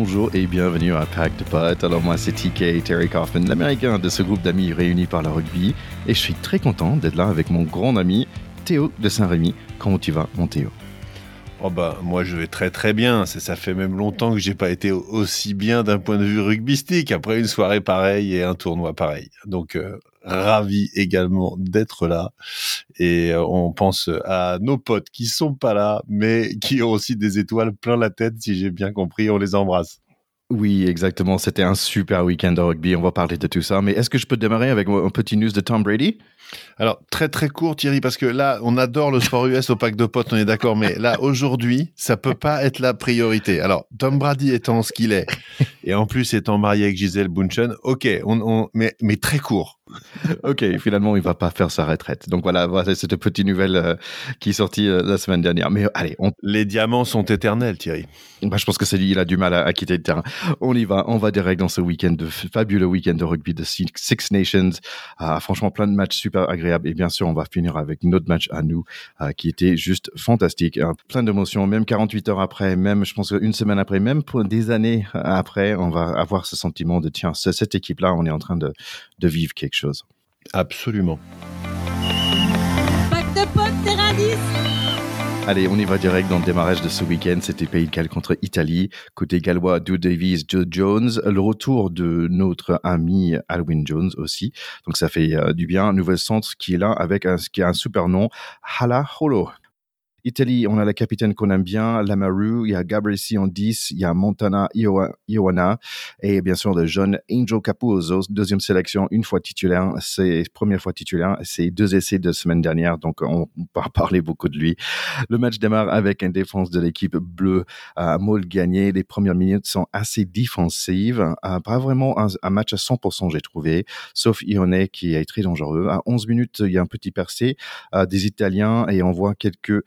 bonjour et bienvenue à Pack de Potes. Alors moi c'est TK Terry Kaufman, l'américain de ce groupe d'amis réunis par le rugby et je suis très content d'être là avec mon grand ami Théo de Saint-Rémy. Comment tu vas mon Théo? Oh bah moi je vais très très bien. Ça, fait même longtemps que j'ai pas été aussi bien d'un point de vue rugbystique après une soirée pareille et un tournoi pareil. Donc euh, ravi également d'être là et euh, on pense à nos potes qui sont pas là mais qui ont aussi des étoiles plein la tête si j'ai bien compris. On les embrasse. Oui, exactement. C'était un super week-end de rugby. On va parler de tout ça. Mais est-ce que je peux démarrer avec un petit news de Tom Brady? Alors, très très court, Thierry, parce que là, on adore le sport US au pack de potes, on est d'accord. Mais là, aujourd'hui, ça peut pas être la priorité. Alors, Tom Brady étant ce qu'il est, et en plus étant marié avec Gisèle Bunchen, ok, on, mais, mais très court. ok, finalement, il va pas faire sa retraite. Donc voilà, voilà cette petite nouvelle euh, qui est sortie euh, la semaine dernière. Mais allez, les diamants sont éternels, Thierry. Bah, je pense que c'est lui, il a du mal à, quitter le terrain. On y va, on va direct dans ce week-end de fabuleux week-end de rugby de Six Nations. Ah, franchement, plein de matchs super agréables. Et bien sûr, on va finir avec notre match à nous, qui était juste fantastique. Hein. plein d'émotions, même 48 heures après, même, je pense une semaine après, même pour des années après, on va avoir ce sentiment de tiens, cette équipe-là, on est en train de, de vivre quelque chose. Absolument. Allez, on y va direct dans le démarrage de ce week-end. C'était Pays de Galles contre Italie. Côté gallois, Drew Davies, Joe Jones. Le retour de notre ami Alwyn Jones aussi. Donc ça fait euh, du bien. Nouvel centre qui est là avec un, qui a un super nom, Hala Holo. Italie, on a la capitaine qu'on aime bien, Lamaru, il y a Gabriel en 10, il y a Montana Ioana et bien sûr le jeune Angel Capuzzo, deuxième sélection, une fois titulaire, c'est première fois titulaire, c'est deux essais de semaine dernière, donc on va parler beaucoup de lui. Le match démarre avec une défense de l'équipe bleue à Maul gagné. Les premières minutes sont assez défensives, euh, pas vraiment un, match à 100% j'ai trouvé, sauf Ione qui est très dangereux. À 11 minutes, il y a un petit percé euh, des Italiens et on voit quelques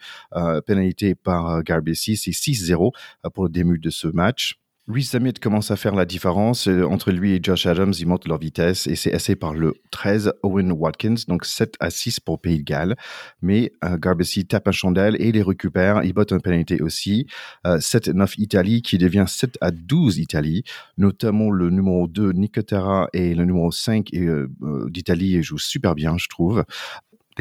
pénalité par euh, Garbessi, c'est 6-0 euh, pour le début de ce match. Louis Zamit commence à faire la différence entre lui et Josh Adams. Ils montent leur vitesse et c'est essayé par le 13 Owen Watkins, donc 7 à 6 pour Pays de Galles. Mais euh, Garbessi tape un chandelle et les récupère. Il botte une pénalité aussi. 7-9 Italie qui devient 7 à 12 Italie. Notamment le numéro 2 Nicotera et le numéro 5 d'Italie jouent super bien, je trouve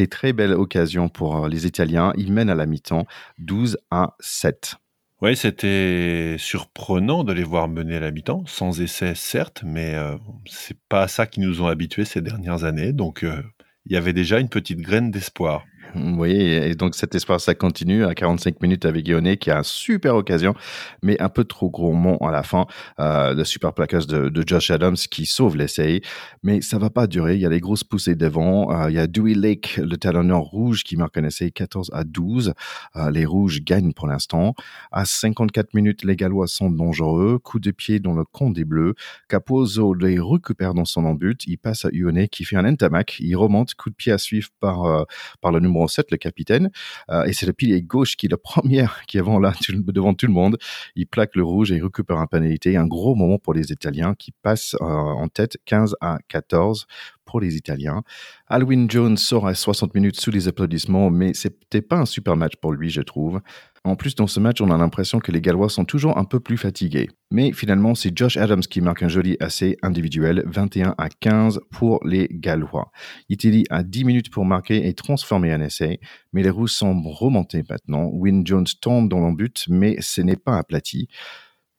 très belles occasions pour euh, les Italiens. Ils mènent à la mi-temps 12 à 7. Oui, c'était surprenant de les voir mener à la mi-temps, sans essai certes, mais euh, c'est pas à ça qu'ils nous ont habitués ces dernières années. Donc euh, il y avait déjà une petite graine d'espoir. Oui, et donc cet espoir, ça continue à 45 minutes avec Guillaume qui a une super occasion, mais un peu trop mont à la fin. Euh, le super plaquage de, Josh Adams qui sauve l'essai, mais ça va pas durer. Il y a les grosses poussées devant. Euh, il y a Dewey Lake, le talonneur rouge, qui marque un essai 14 à 12. Euh, les rouges gagnent pour l'instant. À 54 minutes, les Gallois sont dangereux. Coup de pied dans le camp des Bleus. Capozzo les récupère dans son embut. Il passe à Ione qui fait un entamac. Il remonte. Coup de pied à suivre par, euh, par le numéro 7, le capitaine. Euh, et c'est le pilier gauche qui est le premier qui est là devant tout le monde. Il plaque le rouge et il récupère un pénalité. Un gros moment pour les Italiens qui passent euh, en tête 15 à 14 pour les Italiens. Alwyn Jones sort à 60 minutes sous les applaudissements, mais c'était pas un super match pour lui, je trouve. En plus, dans ce match, on a l'impression que les Gallois sont toujours un peu plus fatigués. Mais finalement, c'est Josh Adams qui marque un joli assez individuel, 21 à 15 pour les Gallois. Italie a 10 minutes pour marquer et transformer un essai, mais les Russes sont remontés maintenant. Win Jones tombe dans l'embut, mais ce n'est pas aplati.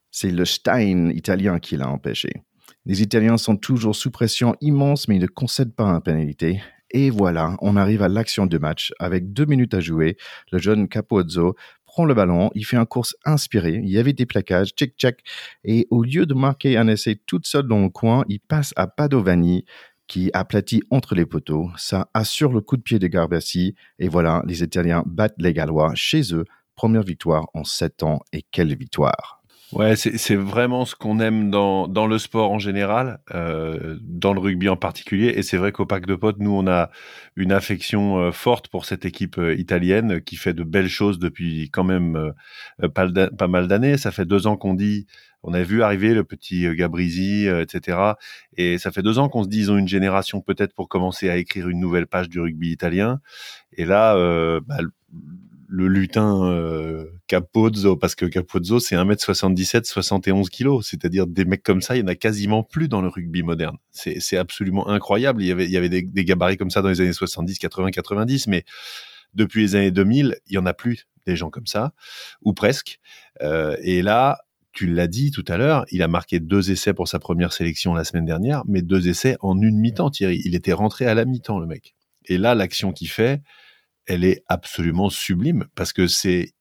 C'est le Stein italien qui l'a empêché. Les Italiens sont toujours sous pression immense, mais ils ne concèdent pas un pénalité. Et voilà, on arrive à l'action de match. Avec deux minutes à jouer, le jeune Capozzo prend le ballon, il fait un course inspiré, il y avait des plaquages, check check, et au lieu de marquer un essai toute seule dans le coin, il passe à Padovani qui aplatit entre les poteaux. Ça assure le coup de pied de Garbassi, et voilà, les Italiens battent les Gallois chez eux. Première victoire en sept ans, et quelle victoire Ouais, c'est vraiment ce qu'on aime dans, dans le sport en général, euh, dans le rugby en particulier. Et c'est vrai qu'au Pack de Potes, nous, on a une affection euh, forte pour cette équipe euh, italienne qui fait de belles choses depuis quand même euh, pas, mal d'années. Ça fait deux ans qu'on dit, on a vu arriver le petit Gabrizi, etc. Et ça fait deux ans qu'on se dit, ils ont une génération peut-être pour commencer à écrire une nouvelle page du rugby italien. Et là, bah, le lutin euh, Capozzo, parce que Capozzo, c'est 1m77, 71 kg. C'est-à-dire des mecs comme ça, il y en a quasiment plus dans le rugby moderne. C'est absolument incroyable. Il y avait, il y avait des, des, gabarits comme ça dans les années 70, 80, 90, mais depuis les années 2000, il y en a plus des gens comme ça, ou presque. Euh, et là, tu l'as dit tout à l'heure, il a marqué deux essais pour sa première sélection la semaine dernière, mais deux essais en une mi-temps, Thierry. Il était rentré à la mi-temps, le mec. Et là, l'action qu'il fait, elle est absolument sublime parce que c'est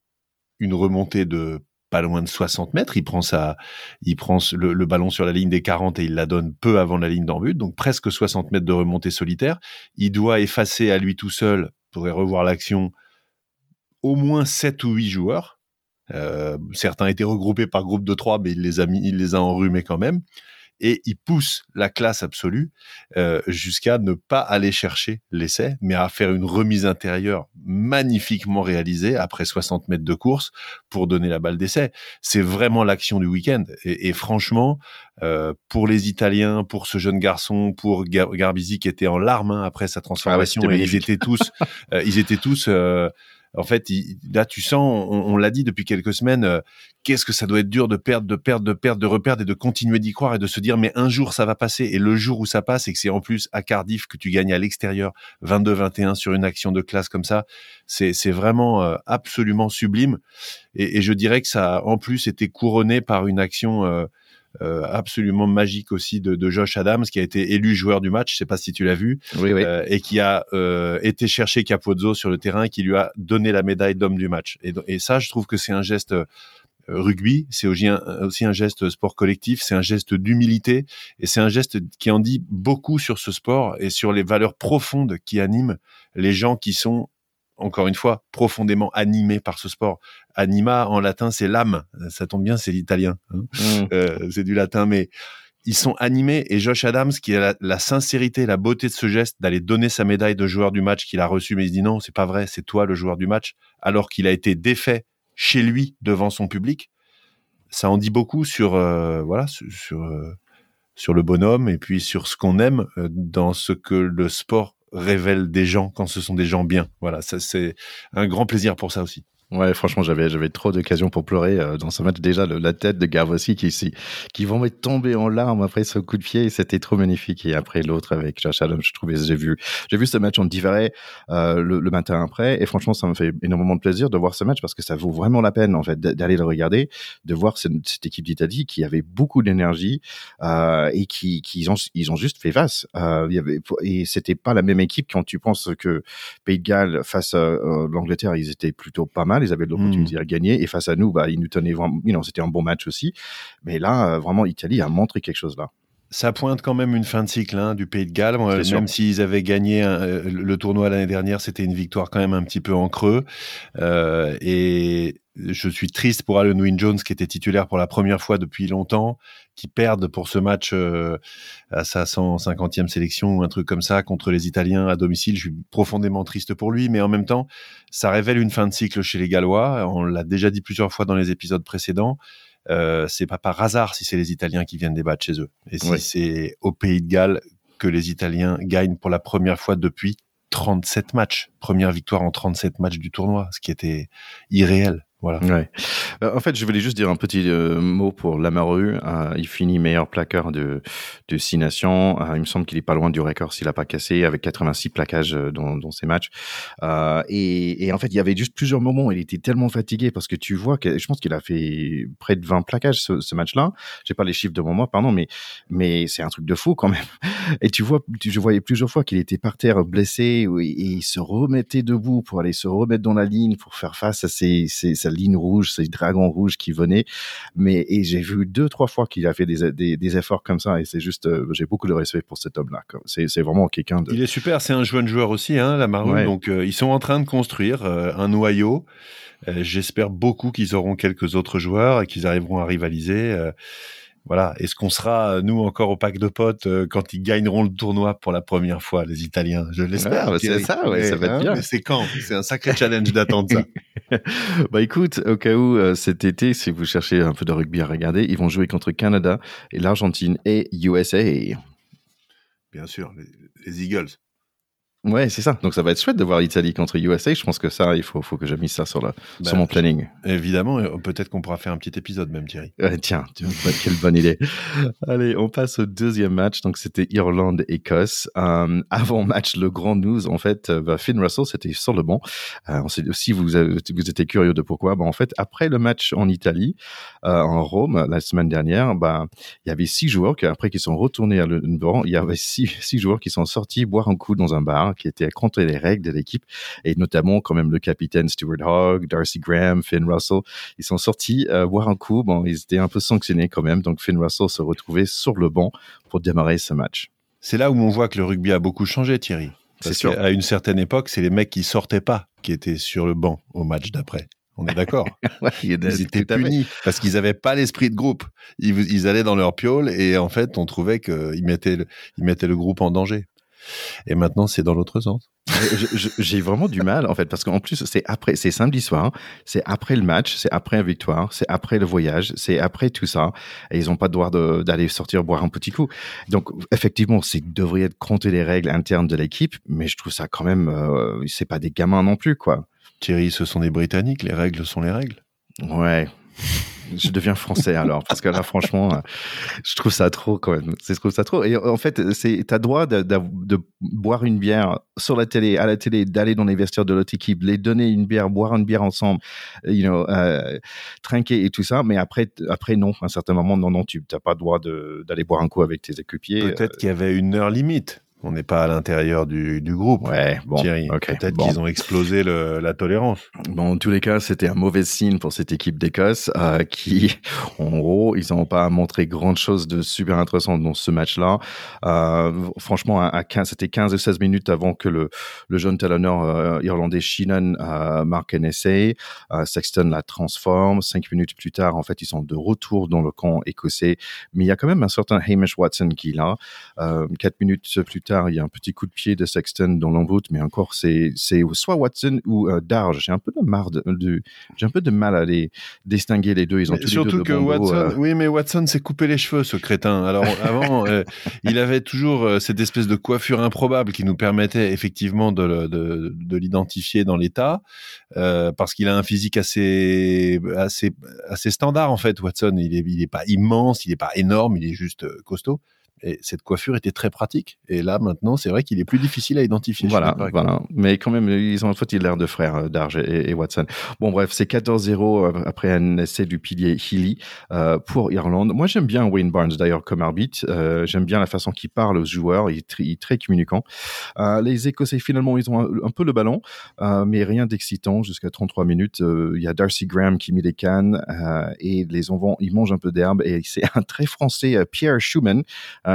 une remontée de pas loin de 60 mètres. Il prend sa, le, ballon sur la ligne des 40 et il la donne peu avant la ligne d'en but. Donc presque 60 mètres de remontée solitaire. Il doit effacer à lui tout seul, pourrait revoir l'action, au moins 7 ou 8 joueurs. Euh, certains étaient regroupés par groupe de 3, mais il les a mis, il les a enrhumés quand même et il pousse la classe absolue euh, jusqu'à ne pas aller chercher l'essai, mais à faire une remise intérieure magnifiquement réalisée après 60 mètres de course pour donner la balle d'essai. C'est vraiment l'action du week-end. Et, et franchement, euh, pour les Italiens, pour ce jeune garçon, pour Gar Garbisi qui était en larmes hein, après sa transformation, ah ils étaient tous, euh, ils étaient tous euh, en fait, là, tu sens, on, l'a dit depuis quelques semaines, euh, qu'est-ce que ça doit être dur de perdre, de perdre, de perdre, de reperdre et de continuer d'y croire et de se dire, mais un jour, ça va passer. Et le jour où ça passe et que c'est en plus à Cardiff que tu gagnes à l'extérieur 22-21 sur une action de classe comme ça, c'est vraiment euh, absolument sublime. Et, et, je dirais que ça a en plus été couronné par une action euh, absolument magique aussi de, de, Josh Adams qui a été élu joueur du match, je sais pas si tu l'as vu, oui, oui. Euh, et qui a euh, été chercher Capozzo sur le terrain et qui lui a donné la médaille d'homme du match. Et, et, ça, je trouve que c'est un geste rugby, c'est aussi un, aussi un geste sport collectif, c'est un geste d'humilité et c'est un geste qui en dit beaucoup sur ce sport et sur les valeurs profondes qui animent les gens qui sont encore une fois, profondément animés par ce sport. Anima, en latin, c'est l'âme. Ça tombe bien, c'est l'italien. Hein. Mm. Euh, c'est du latin, mais ils sont animés. Et Josh Adams, qui a la, sincérité, la beauté de ce geste, d'aller donner sa médaille de joueur du match qu'il a reçu, mais il se dit non, c'est pas vrai, c'est toi le joueur du match, alors qu'il a été défait chez lui devant son public. Ça en dit beaucoup sur euh, voilà sur euh, sur le bonhomme et puis sur ce qu'on aime dans ce que le sport révèle des gens quand ce sont des gens bien. Voilà, ça c'est un grand plaisir pour ça aussi. Ouais, franchement, j'avais j'avais trop d'occasions pour pleurer euh, dans ce match. Déjà, la tête de Garvossi qui qui vont être tombé en larmes après ce coup de pied, c'était trop magnifique. Et après l'autre avec Josh je trouvais, j'ai vu j'ai vu ce match en divers euh, le, le, matin après, et franchement, ça me fait énormément de plaisir de voir ce match parce que ça vaut vraiment la peine en fait d'aller le regarder, de voir cette, équipe d'Italie qui avait beaucoup d'énergie euh, et qui, qui ils ont ils ont juste fait face. Euh, il y avait et c'était pas la même équipe quand tu penses que Pays de Galles face à l'Angleterre, ils étaient plutôt pas mal ils avaient de l'opportunité mmh. à gagner. Et face à nous, bah, ils nous tenaient vraiment, you know, c'était un bon match aussi. Mais là, euh, vraiment, l'Italie a montré quelque chose là ça pointe quand même une fin de cycle hein, du Pays de Galles. même s'ils avaient gagné euh, le tournoi l'année dernière, c'était une victoire quand même un petit peu en creux. Euh, et je suis triste pour Alan Wynne Jones qui était titulaire pour la première fois depuis longtemps, qui perdent pour ce match euh, à sa 150e sélection ou un truc comme ça contre les Italiens à domicile. Je suis profondément triste pour lui, mais en même temps, ça révèle une fin de cycle chez les Gallois. On l'a déjà dit plusieurs fois dans les épisodes précédents. Euh, c'est pas par hasard si c'est les Italiens qui viennent débattre chez eux. Et si c'est au Pays de Galles que les Italiens gagnent pour la première fois depuis 37 matchs. Première victoire en 37 matchs du tournoi, ce qui était irréel. Voilà. Ouais. Euh, en fait, je voulais juste dire un petit euh, mot pour Lamaru. Euh, il finit meilleur plaqueur de, de six nations. il me semble qu'il est pas loin du record s'il a pas cassé, avec 86 plaquages dans, dans ses matchs. Et, et, en fait, il y avait juste plusieurs moments où il était tellement fatigué parce que tu vois que je pense qu'il a fait près de 20 plaquages ce, ce match-là. J'ai pas les chiffres devant moi, pardon, mais mais c'est un truc de fou quand même. Et tu vois, je voyais plusieurs fois qu'il était par terre blessé et, il se remettait debout pour aller se remettre dans la ligne pour faire face à ses, ses ligne rouge, ces dragons rouges qui venaient. Mais et j'ai vu deux trois fois qu'il a fait des, des, des, efforts comme ça et c'est juste, euh, j'ai beaucoup de respect pour cet homme-là. C'est, c'est vraiment quelqu'un de. Il est super, c'est un jeune joueur aussi, hein, la Maroon. Donc euh, ils sont en train de construire euh, un noyau. J'espère beaucoup qu'ils auront quelques autres joueurs et qu'ils arriveront à rivaliser. Voilà. Est-ce qu'on sera, nous, encore au pack de potes euh, quand ils gagneront le tournoi pour la première fois, les Italiens? Je l'espère. c'est ça, ouais, ça va être hein, bien. Mais c'est quand? C'est un sacré challenge d'attendre ça. bah écoute, au cas où euh, cet été, si vous cherchez un peu de rugby à regarder, ils vont jouer contre Canada et l'Argentine et USA. Bien sûr, les, Eagles. Ouais, c'est ça. Donc ça va être chouette de voir l'Italie contre USA. Je pense que ça, il faut, faut que je mise ça sur, la, sur Bah, mon planning. Évidemment, et peut-être qu'on pourra faire un petit épisode même, Thierry. Tiens, vois, quelle bonne idée. Allez, on passe au deuxième match. Donc, c'était Irlande-Écosse. Euh, avant match, le grand news, en fait, euh, bah, Finn Russell, c'était sur le banc. Euh, si vous, avez- vous étiez curieux de pourquoi, bah, en fait, après le match en Italie, euh, en Rome, la semaine dernière, bah, il y avait six joueurs qui, après, qui sont retournés à le le banc. Il y avait six, six joueurs qui sont sortis boire un coup dans un bar, qui étaient contre les règles de l'équipe, et notamment quand même le capitaine Stuart Hogg, Darcy Graham, Finn Russell. Ils sont sortis euh, boire un coup. Bon, ils étaient un peu sanctionnés quand même. Donc Finn Russell se retrouvait sur le banc pour démarrer ce match. C'est là où on voit que le rugby a beaucoup changé, Thierry. C'est sûr. qu'à une certaine époque, c'est les mecs qui sortaient pas qui étaient sur le banc au match d'après. On est d'accord. Ouais, Ils étaient à punis parce qu'ils n'avaient pas l'esprit de groupe. Ils, ils allaient dans leur piole et en fait, on trouvait qu'ils mettaient, le- ils mettaient le groupe en danger. Et maintenant, c'est dans l'autre sens. J'ai vraiment du mal en fait parce qu'en plus c'est après, c'est samedi soir, c'est après le match, c'est après la victoire, c'est après le voyage, c'est après tout ça et ils n'ont pas le droit d'aller sortir boire un petit coup. Donc effectivement, c'est devrait être compter les règles internes de l'équipe, mais je trouve ça quand même, euh, c'est pas des gamins non plus quoi. Thierry, ce sont des Britanniques. Les règles sont les règles. Ouais. Je deviens français alors, parce que là, franchement, euh, je trouve ça trop quand même. Je trouve ça trop. Et en fait, c'est, t'as droit de, de, de boire une bière sur la télé, à la télé, d'aller dans les vestiaires de l'autre équipe, les donner une bière, boire une bière ensemble, you know, euh, trinquer et tout ça. Mais après, après non, à un certain moment, non, non, tu n'as pas le droit d'aller boire un coup avec tes équipiers. Peut-être qu'il y avait une heure limite. On n'est pas à l'intérieur du, du groupe. Ouais, bon, Thierry, peut-être bon. qu'ils ont explosé le- la tolérance. Bon, en tous les cas, c'était un mauvais signe pour cette équipe d'Écosse euh, qui, en gros, ils n'ont pas montré grand chose de super intéressant dans ce match-là. Euh, franchement, à, à 15, c'était 15 ou 16 minutes avant que le, le jeune talonneur euh, irlandais Sheenan marque un essai. Sexton la transforme. Cinq minutes plus tard, en fait, ils sont de retour dans le camp écossais. Mais il y a quand même un certain Hamish Watson qui est là. Quatre minutes plus tard, il y a un petit coup de pied de Sexton dans l'embout, mais encore, c'est, soit Watson ou euh, Darge. J'ai un peu de j'ai un peu de mal à les distinguer les deux. Ils ont tous les surtout deux que de Watson, euh, oui, mais Watson s'est coupé les cheveux, ce crétin. Alors avant, euh, il avait toujours cette espèce de coiffure improbable qui nous permettait effectivement de, le- de, de l'identifier dans l'état, parce qu'il a un physique assez, assez, assez standard en fait. Watson, il est, il est pas immense, il est pas énorme, il est juste costaud. Et cette coiffure était très pratique. Et là, maintenant, c'est vrai qu'il est plus difficile à identifier. Voilà, voilà. Mais quand même, ils ont en fait l'air de frères, euh, Darge et, et Watson. Bon, bref, c'est 14-0 euh, après un essai du pilier Healy euh, pour Irlande. Moi, j'aime bien Wayne Barnes, d'ailleurs, comme arbitre. Euh, j'aime bien la façon qu'il parle aux joueurs. Il est, très- il est très communicant. Euh, les Écossais, finalement, ils ont un, un peu le ballon, mais rien d'excitant jusqu'à 33 minutes. Il y a Darcy Graham qui met les cannes et les enfants, ils mangent un peu d'herbe. Et c'est un très français, Pierre Schumann,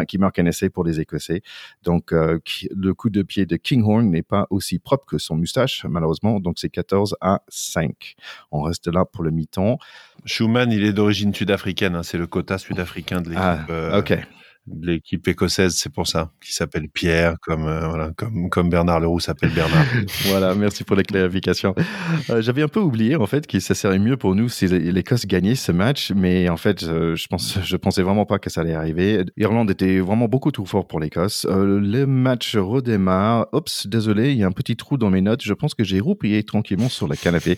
qui marque un essai pour les Écossais. Donc, euh, qui- le coup de pied de Kinghorn n'est pas aussi propre que son moustache, malheureusement. Donc, c'est 14 à 5. On reste là pour le mi-temps. Schumann, il est d'origine sud-africaine. hein, c'est le quota sud-africain de l'équipe. Ah, euh, ok. De l'équipe écossaise, c'est pour ça, qui s'appelle Pierre, comme euh, voilà, comme comme Bernard Leroux s'appelle Bernard. voilà, merci pour la clarification. Euh, J'avais un peu oublié en fait que ça serait mieux pour nous si l'Écosse gagnait ce match, mais en fait, euh, je pense, je pensais vraiment pas que ça allait arriver. Irlande était vraiment beaucoup trop fort pour l'Écosse. Euh, le match redémarre. Oups, désolé, il y a un petit trou dans mes notes. Je pense que j'ai roupillé tranquillement sur le canapé.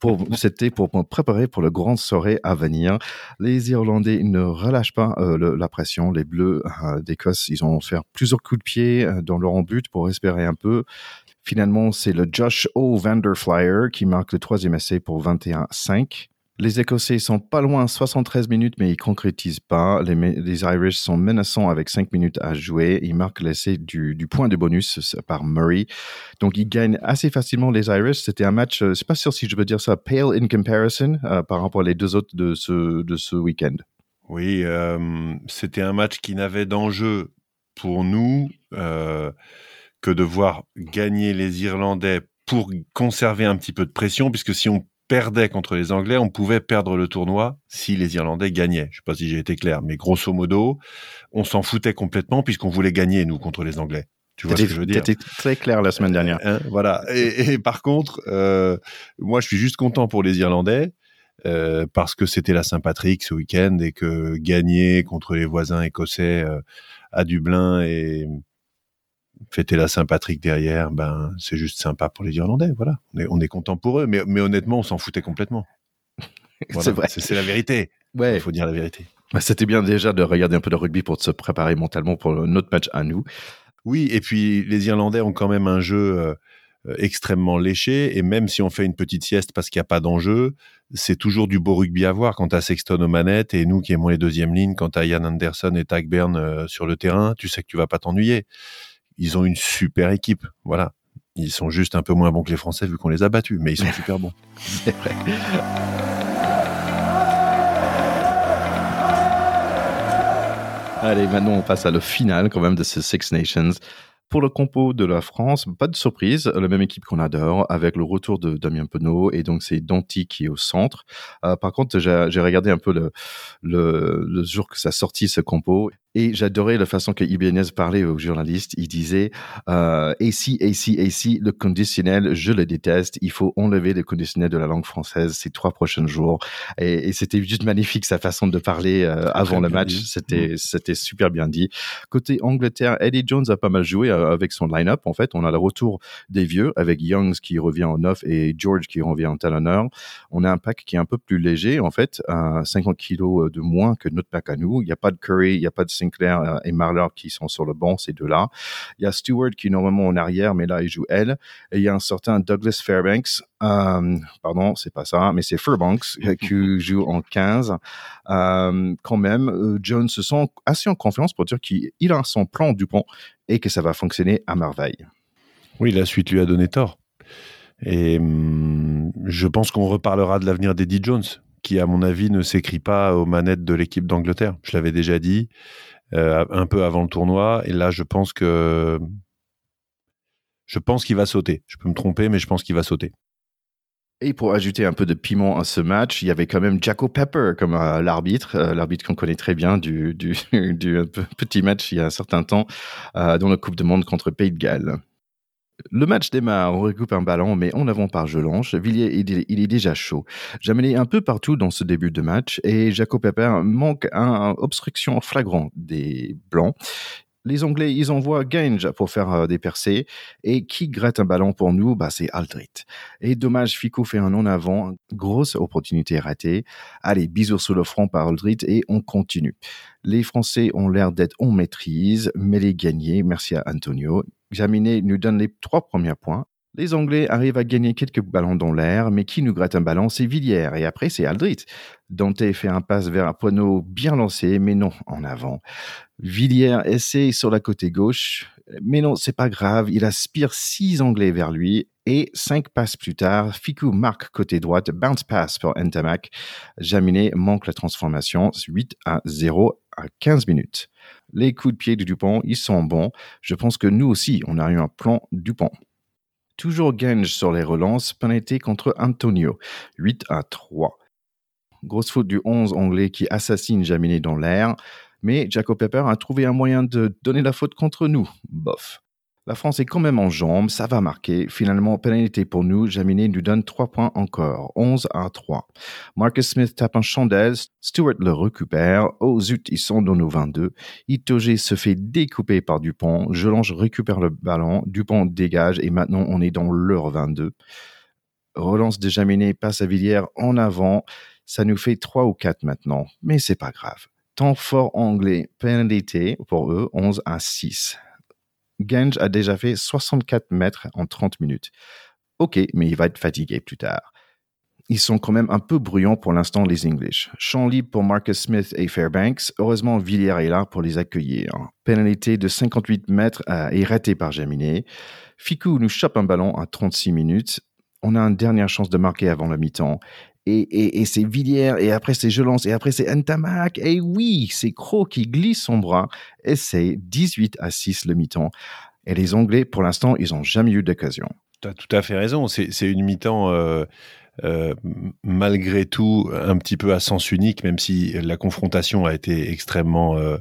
Pour, c'était pour me préparer pour le grand soirée à venir. Les Irlandais ne relâchent pas euh, le- la pression. Les Bleus euh, d'Écosse, ils ont fait plusieurs coups de pied euh, dans leur but pour espérer un peu. Finalement, c'est le Josh O. Vanderflyer qui marque le troisième essai pour 21-5. Les Écossais sont pas loin, 73 minutes, mais ils concrétisent pas. Les, Irish sont menaçants avec 5 minutes à jouer. Ils marquent l'essai du, point de bonus c'est par Murray. Donc, ils gagnent assez facilement les Irish. C'était un match, euh, c'est pas sûr si je veux dire ça, pale in comparison euh, par rapport aux deux autres de ce, de ce week-end. Oui, euh, c'était un match qui n'avait d'enjeu pour nous euh, que de voir gagner les Irlandais pour conserver un petit peu de pression, puisque si on perdait contre les Anglais, on pouvait perdre le tournoi si les Irlandais gagnaient. Je sais pas si j'ai été clair, mais grosso modo, on s'en foutait complètement puisqu'on voulait gagner nous contre les Anglais. Tu vois ce que je veux dire? C'était très clair la semaine dernière. Hein, voilà. Et, et par contre, euh, moi, je suis juste content pour les Irlandais euh, parce que c'était la Saint-Patrick ce week-end et que gagner contre les voisins écossais euh, à Dublin et fêter la Saint-Patrick derrière, ben c'est juste sympa pour les Irlandais. Voilà, on est, on est content pour eux, mais, mais honnêtement, on s'en foutait complètement. c'est vrai. C'est la vérité. Ouais. Il faut dire la vérité. Bah, c'était bien déjà de regarder un peu de rugby pour se préparer mentalement pour notre match à nous. Oui, et puis les Irlandais ont quand même un jeu euh, extrêmement léché, et même si on fait une petite sieste parce qu'il n'y a pas d'enjeu, c'est toujours du beau rugby à voir quand tu as Sexton aux manettes et nous qui aimons les deuxièmes lignes, quand tu as Ian Anderson et Tagburn euh, sur le terrain, tu sais que tu vas pas t'ennuyer. Ils ont une super équipe, voilà. Ils sont juste un peu moins bons que les Français vu qu'on les a battus, mais ils sont super bons. c'est vrai. Allez, maintenant on passe à le final quand même de ce Six Nations. Pour le compo de la France, pas de surprise, la même équipe qu'on adore, avec le retour de Damien Penaud, et donc c'est Danti qui est au centre. Euh, par contre, j'ai regardé un peu le, le, le, jour que ça sortit ce compo, et j'adorais la façon que Ibanez parlait aux journalistes. Il disait euh, AC, AC, AC, le conditionnel, je le déteste. Il faut enlever le conditionnel de la langue française ces trois prochains jours. Et, et c'était juste magnifique sa façon de parler euh, avant le match. C'était mmh. c'était super bien dit. Côté Angleterre, Eddie Jones a pas mal joué euh, avec son line-up. En fait, on a le retour des vieux avec Youngs qui revient en neuf et George qui revient en talonneur. On a un pack qui est un peu plus léger en fait, 50 kilos de moins que notre pack à nous. Il n'y a pas de Curry, il n'y a pas de Sinclair euh, et Marler qui sont sur le banc, ces deux-là. Il y a Stewart qui est normalement en arrière, mais là, il joue elle. Et il y a un certain Douglas Fairbanks, euh, pardon, c'est pas ça, mais c'est Fairbanks qui joue en 15. Euh, quand même, euh, Jones se sent assez en confiance pour dire qu'il a son plan du pont et que ça va fonctionner à merveille. Oui, la suite lui a donné tort. Et hum, je pense qu'on reparlera de l'avenir d'Eddie Jones, qui, à mon avis, ne s'écrit pas aux manettes de l'équipe d'Angleterre. Je l'avais déjà dit. Euh, un peu avant le tournoi. Et là, je pense que je pense qu'il va sauter. Je peux me tromper, mais je pense qu'il va sauter. Et pour ajouter un peu de piment à ce match, il y avait quand même Jacko Pepper comme euh, l'arbitre, euh, l'arbitre qu'on connaît très bien du, du, du, petit match il y a un certain temps dans la Coupe de Monde contre Pays de Galles. Le match démarre, on recoupe un ballon, mais en avant par Gelange. Villiers, il, est déjà chaud. J'amenais un peu partout dans ce début de match et Jacob Pepper manque une obstruction flagrante des Blancs. Les Anglais, ils envoient Gange pour faire euh, des percées. Et qui gratte un ballon pour nous? Bah, C'est Aldrit. Et dommage, Fico fait un en avant. Grosse opportunité ratée. Allez, bisous sur le front par Aldrit et on continue. Les Français ont l'air d'être en maîtrise, mais les gagnés, merci à Antonio. Examiner nous donne les trois premiers points. Les Anglais arrivent à gagner quelques ballons dans l'air, mais qui nous gratte un ballon, c'est Villiers, et après c'est Aldrit. Dante fait un passe vers un bien lancé, mais non, en avant. Villiers essaie sur la côté gauche, mais non, c'est pas grave, il aspire six Anglais vers lui, et cinq passes plus tard, Fiku marque côté droite, bounce pass pour Ntamak. Jaminet manque la transformation, 8 à 0 à 15 minutes. Les coups de pied de Dupont, ils sont bons. Je pense que nous aussi, on a eu un plan Dupont. Toujours Gange sur les relances, penalty contre Antonio, 8 à 3. Grosse faute du 11 anglais qui assassine Jaminet dans l'air, mais Jacob Pepper a trouvé un moyen de donner la faute contre nous. Bof. La France est quand même en jambes, ça va marquer. Finalement, pénalité pour nous, Jaminet nous donne 3 points encore, 11 à 3. Marcus Smith tape un chandelle, Stewart le récupère, oh zut, ils sont dans nos 22. Itoge se fait découper par Dupont, Gelange récupère le ballon, Dupont dégage et maintenant on est dans leur 22. Relance de Jaminet passe à Villiers en avant, ça nous fait 3 ou 4 maintenant, mais c'est pas grave. Temps fort anglais, pénalité pour eux, 11 à 6. Gange a déjà fait 64 mètres en 30 minutes. Ok, mais il va être fatigué plus tard. Ils sont quand même un peu bruyants pour l'instant, les English. Champ libre pour Marcus Smith et Fairbanks. Heureusement, Villiers est là pour les accueillir. Pénalité de 58 mètres euh, est ratée par Jaminet. Ficou nous chope un ballon à 36 minutes. On a une dernière chance de marquer avant la mi-temps et, c'est Villiers, et après c'est Jelance, et après c'est Ntamak, et oui, c'est Croc qui glisse son bras, et c'est 18 à 6 le mi-temps. Et les Anglais, pour l'instant, ils n'ont jamais eu d'occasion. Tu as tout à fait raison, c'est une mi-temps... Euh, euh, malgré tout un petit peu à sens unique, même si la confrontation a été extrêmement euh,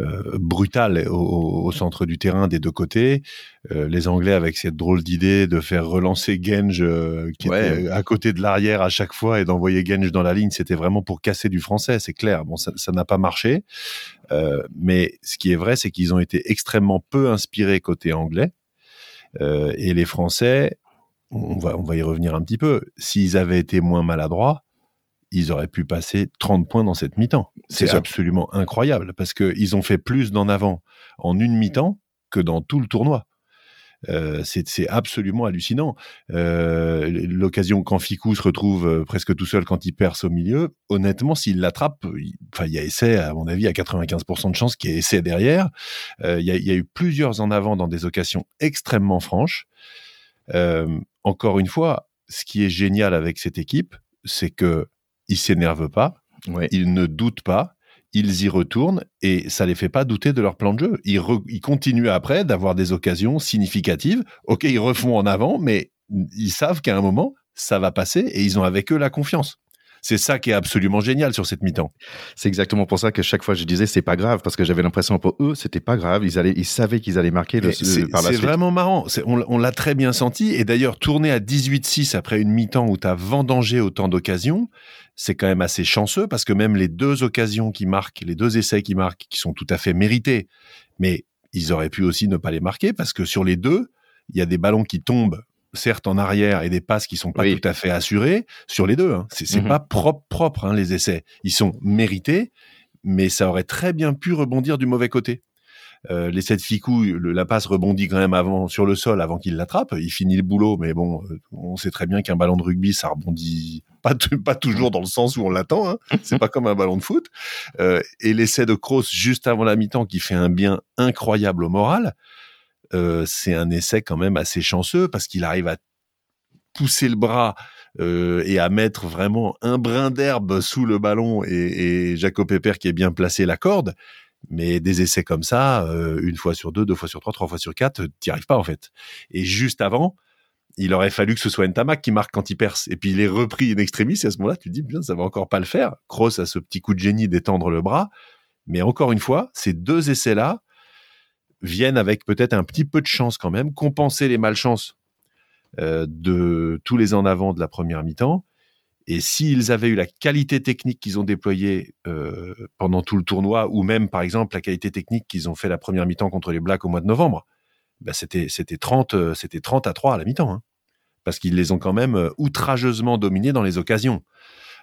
euh, brutal au, centre du terrain des deux côtés. Euh, les Anglais avec cette drôle d'idée de faire relancer Genge euh, qui était à côté de l'arrière à chaque fois et d'envoyer Genge dans la ligne, c'était vraiment pour casser du français, c'est clair. Bon, ça n'a pas marché, mais ce qui est vrai, c'est qu'ils ont été extrêmement peu inspirés côté anglais et les Français. On va, on va y revenir un petit peu. S'ils avaient été moins maladroits, ils auraient pu passer 30 points dans cette mi-temps. C'est absolument incroyable parce qu'ils ont fait plus d'en avant en une mi-temps que dans tout le tournoi. Euh, c'est absolument hallucinant. Euh, l'occasion quand Ficou se retrouve euh, presque tout seul quand il perce au milieu, honnêtement, s'il l'attrape, enfin, il y a essai, à mon avis, à 95% de chance qu'il y ait essai derrière. Il y, y, a eu plusieurs en avant dans des occasions extrêmement franches. encore une fois, ce qui est génial avec cette équipe, c'est que ils s'énervent pas, ils ne doutent pas, ils y retournent et ça les fait pas douter de leur plan de jeu. Ils, ils continuent après d'avoir des occasions significatives. Ok, ils refont en avant, mais ils savent qu'à un moment, ça va passer et ils ont avec eux la confiance. C'est ça qui est absolument génial sur cette mi-temps. C'est exactement pour ça que chaque fois je disais c'est pas grave parce que j'avais l'impression pour eux c'était pas grave. Ils allaient, ils savaient qu'ils allaient marquer le, par la suite. C'est vraiment marrant. On, on l'a très bien senti et d'ailleurs tourner à 18-6 après une mi-temps où tu as vendangé autant d'occasions, c'est quand même assez chanceux parce que même les deux occasions qui marquent, les deux essais qui marquent, qui sont tout à fait mérités, mais ils auraient pu aussi ne pas les marquer parce que sur les deux, il y a des ballons qui tombent certes en arrière et des passes qui sont pas tout à fait assurées sur les deux. Hein. C'est mmh pas propre propre hein, les essais. Ils sont mérités, mais ça aurait très bien pu rebondir du mauvais côté. Euh, l'essai de Ficou, la passe rebondit quand même avant sur le sol avant qu'il l'attrape. Il finit le boulot, mais bon, euh, on sait très bien qu'un ballon de rugby, ça rebondit pas, pas toujours dans le sens où on l'attend. Hein. C'est pas comme un ballon de foot. Euh, et l'essai de Kroos juste avant la mi-temps qui fait un bien incroyable au moral. Euh, c'est un essai quand même assez chanceux parce qu'il arrive à pousser le bras euh, et à mettre vraiment un brin d'herbe sous le ballon et, Jacob Pepper qui est bien placé la corde. Mais des essais comme ça, euh, une fois sur deux, deux fois sur trois, trois fois sur quatre, t'y arrives pas en fait. Et juste avant, il aurait fallu que ce soit Ntamak qui marque quand il perce. Et puis il est repris in extremis, et à ce moment-là, tu te dis, bien, ça va encore pas le faire. Kroos a ce petit coup de génie d'étendre le bras. Mais encore une fois, ces deux essais-là viennent avec peut-être un petit peu de chance quand même, compenser les malchances euh, de tous les en avant de la première mi-temps. Et s'ils avaient eu la qualité technique qu'ils ont déployée euh, pendant tout le tournoi, ou même par exemple la qualité technique qu'ils ont fait la première mi-temps contre les Blacks au mois de novembre, bah c'était c'était 30 euh, 30 à 3 à la mi-temps, hein. parce qu'ils les ont quand même outrageusement dominés dans les occasions,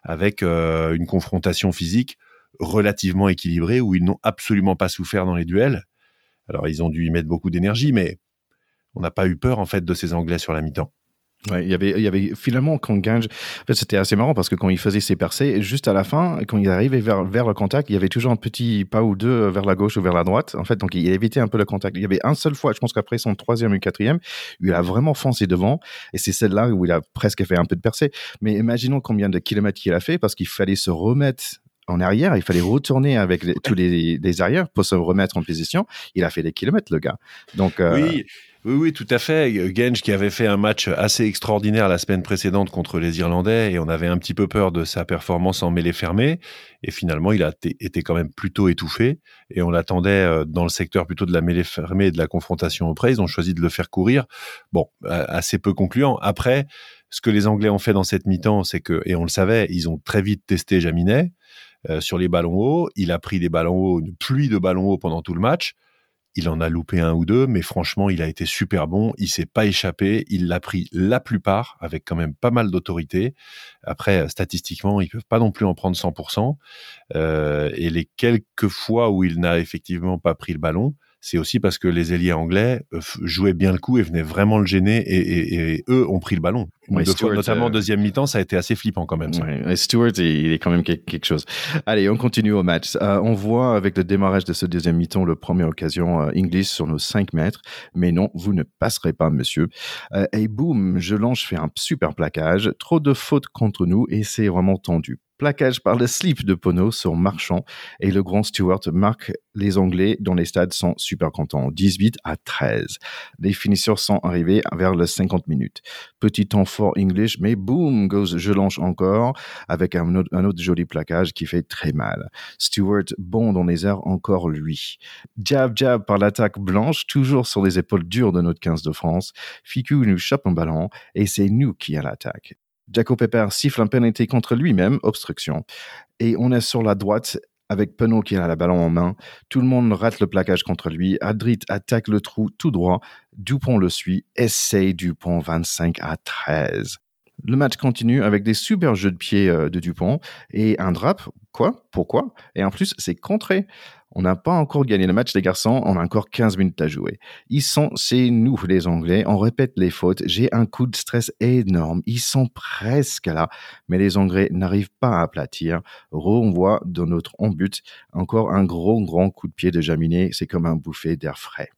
avec une confrontation physique relativement équilibrée où ils n'ont absolument pas souffert dans les duels. Alors ils ont dû y mettre beaucoup d'énergie, mais on n'a pas eu peur en fait de ces Anglais sur la mi-temps. Ouais, il y avait, finalement quand Gange, en fait, c'était assez marrant parce que quand il faisait ses percées, juste à la fin, quand il arrivait vers vers le contact, il y avait toujours un petit pas ou deux vers la gauche ou vers la droite. En fait, donc il évitait un peu le contact. Il y avait un seul fois, je pense qu'après son troisième ou quatrième, il a vraiment foncé devant, et c'est celle-là où il a presque fait un peu de percée. Mais imaginons combien de kilomètres il a fait parce qu'il fallait se remettre en arrière, il fallait retourner avec tous les, les, arrières pour se remettre en position. Il a fait des kilomètres, le gars. Donc, euh, oui, oui, oui, tout à fait. Genge qui avait fait un match assez extraordinaire la semaine précédente contre les Irlandais et on avait un petit peu peur de sa performance en mêlée fermée. Et finalement, il a été quand même plutôt étouffé et on l'attendait euh, dans le secteur plutôt de la mêlée fermée et de la confrontation auprès. Ils ont choisi de le faire courir. Bon, assez peu concluant. Après, ce que les Anglais ont fait dans cette mi-temps, c'est que, et on le savait, ils ont très vite testé Jaminet euh, sur les ballons hauts. Il a pris des ballons hauts, une pluie de ballons hauts pendant tout le match. Il en a loupé un ou deux, mais franchement, il a été super bon. Il s'est pas échappé. Il l'a pris la plupart avec quand même pas mal d'autorité. Après, statistiquement, ils peuvent pas non plus en prendre 100%. Euh, et les quelques fois où il n'a effectivement pas pris le ballon, c'est aussi parce que les ailiers anglais euh, jouaient bien le coup et venaient vraiment le gêner et, eux ont pris le ballon. notamment en euh, deuxième mi-temps, ça a été assez flippant quand même. Stewart, il est quand même quelque chose. Allez, on continue au match. Euh, on voit avec le démarrage de ce deuxième mi-temps le première occasion euh, English sur nos 5 mètres. Mais non, vous ne passerez pas, monsieur. et boum, je lance, je fais un super plaquage. Trop de fautes contre nous et c'est vraiment tendu Plaquage par le slip de Pono sur Marchand et le grand Stewart marque les Anglais dont les stades sont super contents. 18 à 13. Les finisseurs sont arrivés vers les 50 minutes. Petit temps fort English, mais boom goes je lance encore avec un autre, un autre joli plaquage qui fait très mal. Stewart bon dans les airs encore lui. Jab jab par l'attaque blanche, toujours sur les épaules dures de notre 15 de France. Ficou nous chope un ballon et c'est nous qui à l'attaque. Jaco Pepper siffle un pénalité contre lui-même, obstruction. Et on est sur la droite avec Penaud qui a la ballon en main. Tout le monde rate le plaquage contre lui. Adrit attaque le trou tout droit. Dupont le suit. Essaye Dupont 25 à 13. Le match continue avec des super jeux de pied euh, de Dupont et un drap. Quoi? Pourquoi? Et en plus, c'est contré. On n'a pas encore gagné le match, les garçons. On a encore 15 minutes à jouer. Ils sont, c'est nous, les Anglais. On répète les fautes. J'ai un coup de stress énorme. Ils sont presque là. Mais les Anglais n'arrivent pas à aplatir. on voit dans notre on but encore un gros, grand coup de pied de Jaminet. C'est comme un bouffé d'air frais.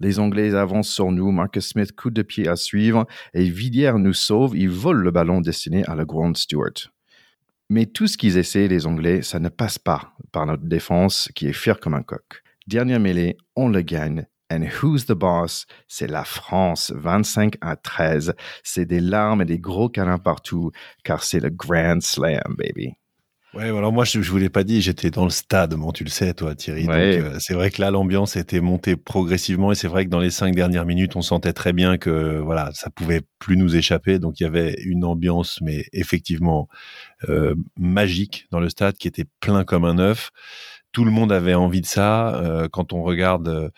Les Anglais avancent sur nous. Marcus Smith, coup de pied à suivre. Et Villiers nous sauve. Il vole le ballon destiné à le Grand Stewart. Mais tout ce qu'ils essaient, les Anglais, ça ne passe pas par notre défense qui est fière comme un coq. Dernière mêlée, on le gagne. And who's the boss? C'est la France, 25 à 13. C'est des larmes et des gros câlins partout, car c'est le Grand Slam, baby. Ouais, alors moi je, je vous l'ai pas dit, j'étais dans le stade, bon tu le sais toi Thierry. Donc euh, c'est vrai que là l'ambiance était montée progressivement et c'est vrai que dans les cinq dernières minutes on sentait très bien que voilà ça pouvait plus nous échapper. Donc il y avait une ambiance mais effectivement euh, magique dans le stade qui était plein comme un œuf. Tout le monde avait envie de ça. Euh, quand on regarde